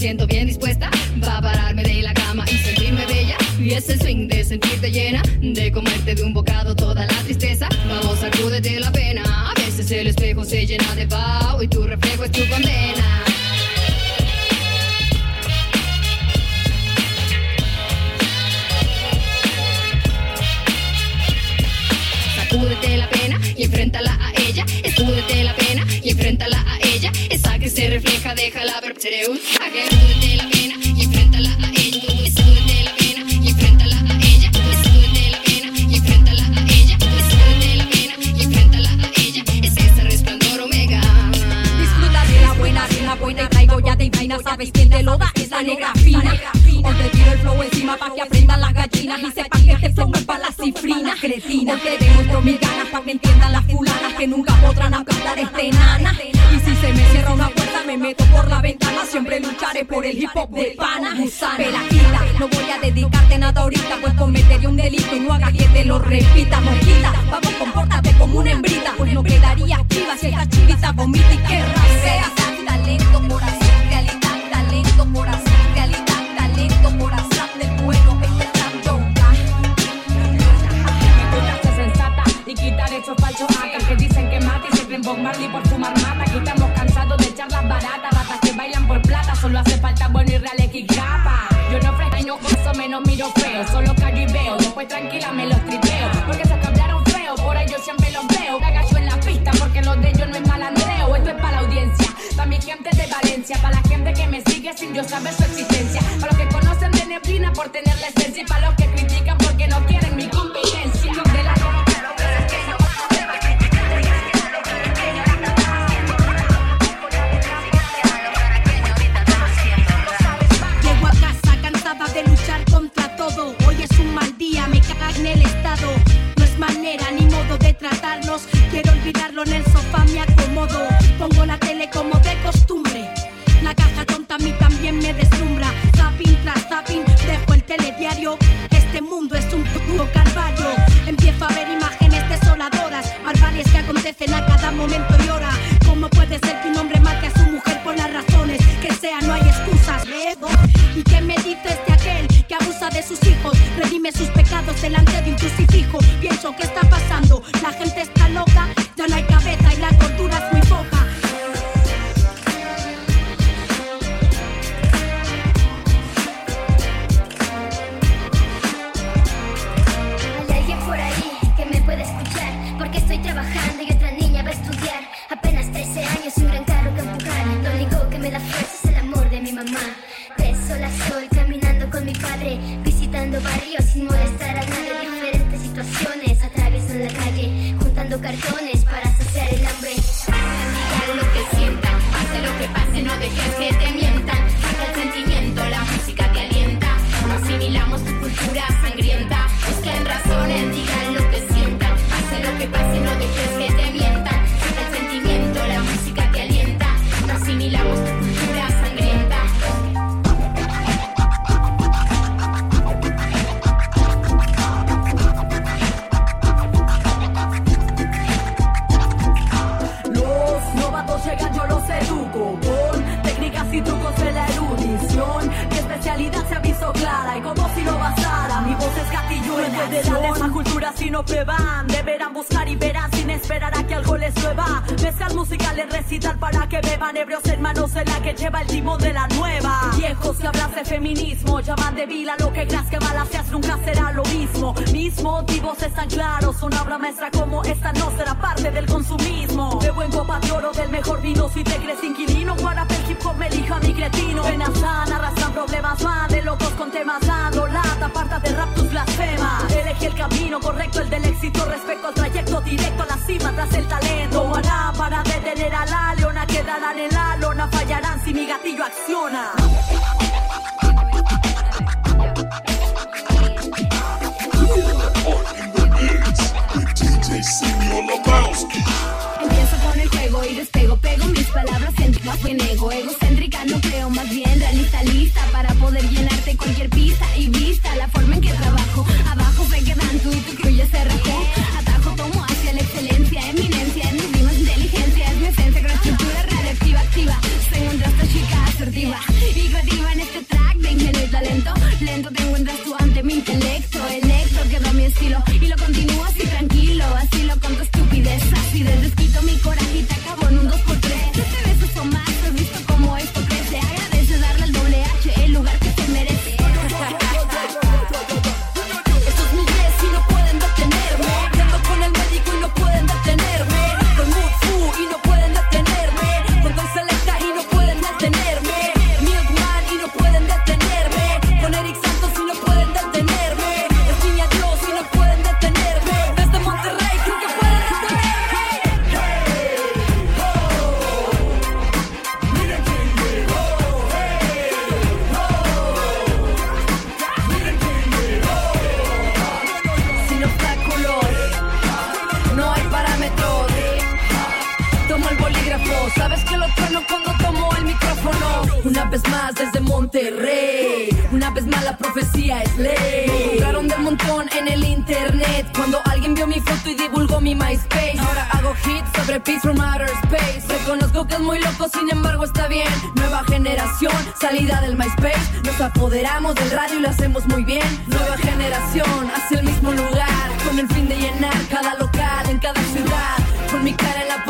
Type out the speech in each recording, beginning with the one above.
siento bien dispuesta. Va a pararme de la cama y sentirme bella. Y es el swing de sentirte llena, de comerte de un bocado toda la tristeza. Vamos, sacúdete la pena. A veces el espejo se llena de vaho y tu reflejo es tu condena. Escúdete la pena y enfréntala a ella. Escúdete la pena I Adeus. Quién te lo da, es la negra fina. Hoy te tiro el flow encima pa' que aprendan las gallinas y sepan que este flow es pa' la cifrina. Cretina, Hoy te demuestro mis ganas pa' que entiendan las fulanas que nunca podrán aplastar este nana. Y si se me cierra una puerta me meto por la ventana, siempre lucharé por el hip hop de pana. Gusana, Pelajita, no voy a dedicarte nada ahorita, pues cometería un delito y no haga mata. Aquí estamos cansados de charlas baratas, ratas que bailan por plata. Solo hace falta bueno y real y capa. Yo no fregaño eso menos miro feo. Solo callo y veo, después tranquila me los tripeo. Porque que hablaron feo, por ahí yo siempre los veo. Me agacho en la pista porque lo de ellos no es malandreo. Esto es para la audiencia, para mi gente de Valencia, para la gente que me sigue sin yo saber su existencia. Para los que conocen de neblina por tener la esencia Quiero olvidarlo en el sofá, me acomodo. Pongo la La gente está que pase, no dejes que te mientan. Saca el sentimiento, la música te alienta. No asimilamos tu cultura sangrienta. Busquen razones, digan lo que sientan. Pase lo que pase, no dejes que te mientan. En esa cultura si no prueban. Deberán buscar y verán sin esperar a que algo les llueva. Mezclar musicales, recital para que beban ebrios en manos de la que lleva el timón de la nueva. Viejos que hablan de feminismo, llaman de vila lo que creas que balanceas nunca será lo mismo. Mis motivos están claros, una obra maestra como esta no será parte del consumismo. Bebo en copa de oro del mejor vino, si te crees inquilino, guarape el hip hop me elija mi cretino. Problemas, van de locos con temas dando lata, aparta de rap tus blasfemas. Elegí el camino correcto, el del éxito respecto al trayecto directo a la cima tras el talento. Para detener a la leona, quedarán en la lona, fallarán si mi gatillo acciona. Cualquier pista y vista. La desde Monterrey. Una vez más la profecía es ley. Me encontraron del montón en el internet. Cuando alguien vio mi foto y divulgó mi MySpace. Ahora hago hits sobre Peace from Outer Space. Reconozco que es muy loco, sin embargo está bien. Nueva generación, salida del MySpace. Nos apoderamos del radio y lo hacemos muy bien. Nueva generación, hacia el mismo lugar. Con el fin de llenar cada local en cada ciudad. Con mi cara en la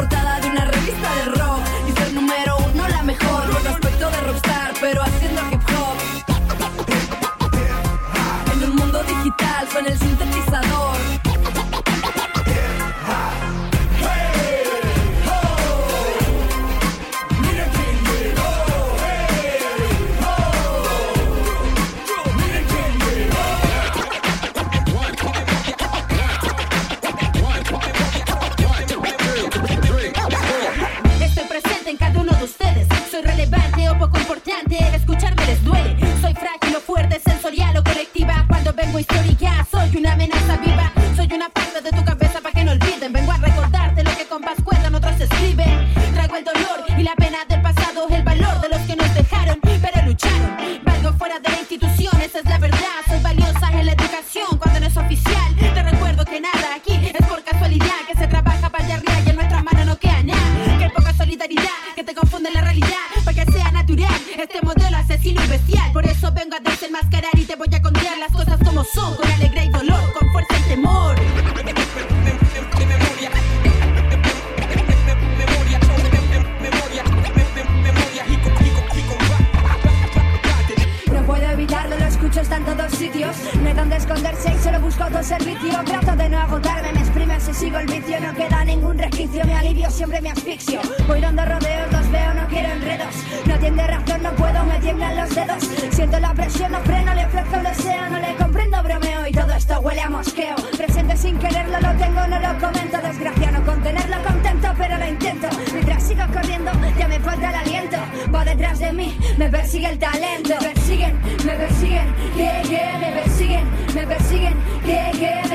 Siento la presión, no freno, le ofrezco el deseo. No le comprendo, bromeo y todo esto huele a mosqueo. Presente sin quererlo, lo tengo, no lo comento. Desgracia no contenerlo, contento, pero lo intento. Mientras sigo corriendo, ya me falta el aliento. Va detrás de mí, me persigue el talento. Me persiguen, me persiguen, que, me persiguen, me persiguen, que, que,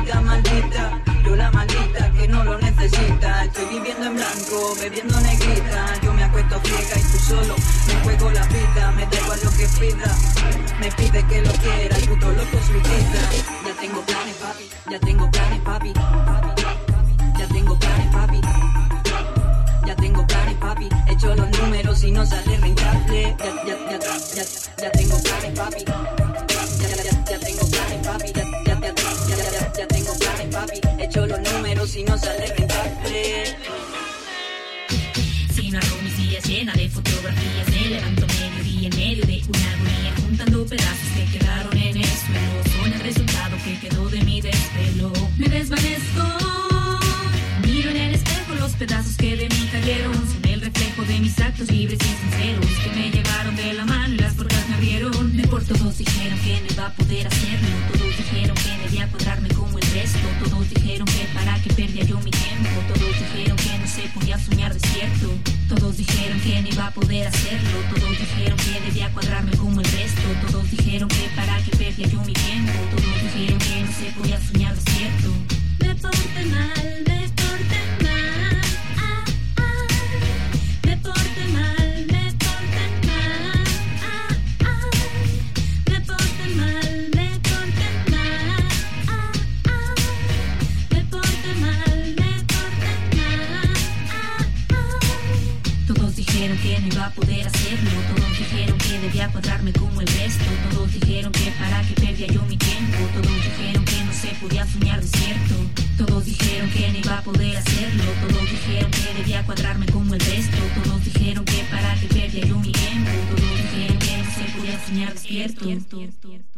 vida maldita, yo la maldita que no lo necesita. Estoy viviendo en blanco, bebiendo negrita, yo me acuesto ciega y tú solo me juego la vida, me da igual lo que pida. Me pide que lo quiera, el puto loco suicida. Ya tengo planes, papi, ya tengo planes, papi. papi, Ya tengo planes, papi. Ya tengo planes, papi. Echo los números y no sale rentable. Ya, ya, ya, ya, ya tengo planes, papi. Y no sale rentable. Si mis días llena de fotografías, me levanto mediodía en medio de una agonía, juntando pedazos que quedaron en el suelo. Son el resultado que quedó de mi desvelo. Me desvanezco, miro en el espejo los pedazos que de mí cayeron. De mis actos libres y sinceros que me llevaron de la mano y las puertas me abrieron. Me por todos dijeron que no iba a poder hacerlo. Todos dijeron que debía cuadrarme como el resto. Todos dijeron que para qué perdía yo mi tiempo. Todos dijeron que no se podía soñar despierto. Todos dijeron que no iba a poder hacerlo. Todos dijeron que debía cuadrarme como el resto. Todos dijeron que para qué perdía yo mi tiempo. Todos dijeron que no se podía soñar despierto. Me porté mal, Todos dijeron que debía cuadrarme como el resto. Todos dijeron que para qué perdía yo mi tiempo. Todos dijeron que no se podía soñar despierto. Todos dijeron que no iba a poder hacerlo. Todos dijeron que debía cuadrarme como el resto. Todos dijeron que para qué perdía yo mi tiempo. Todos dijeron que no se podía soñar despierto.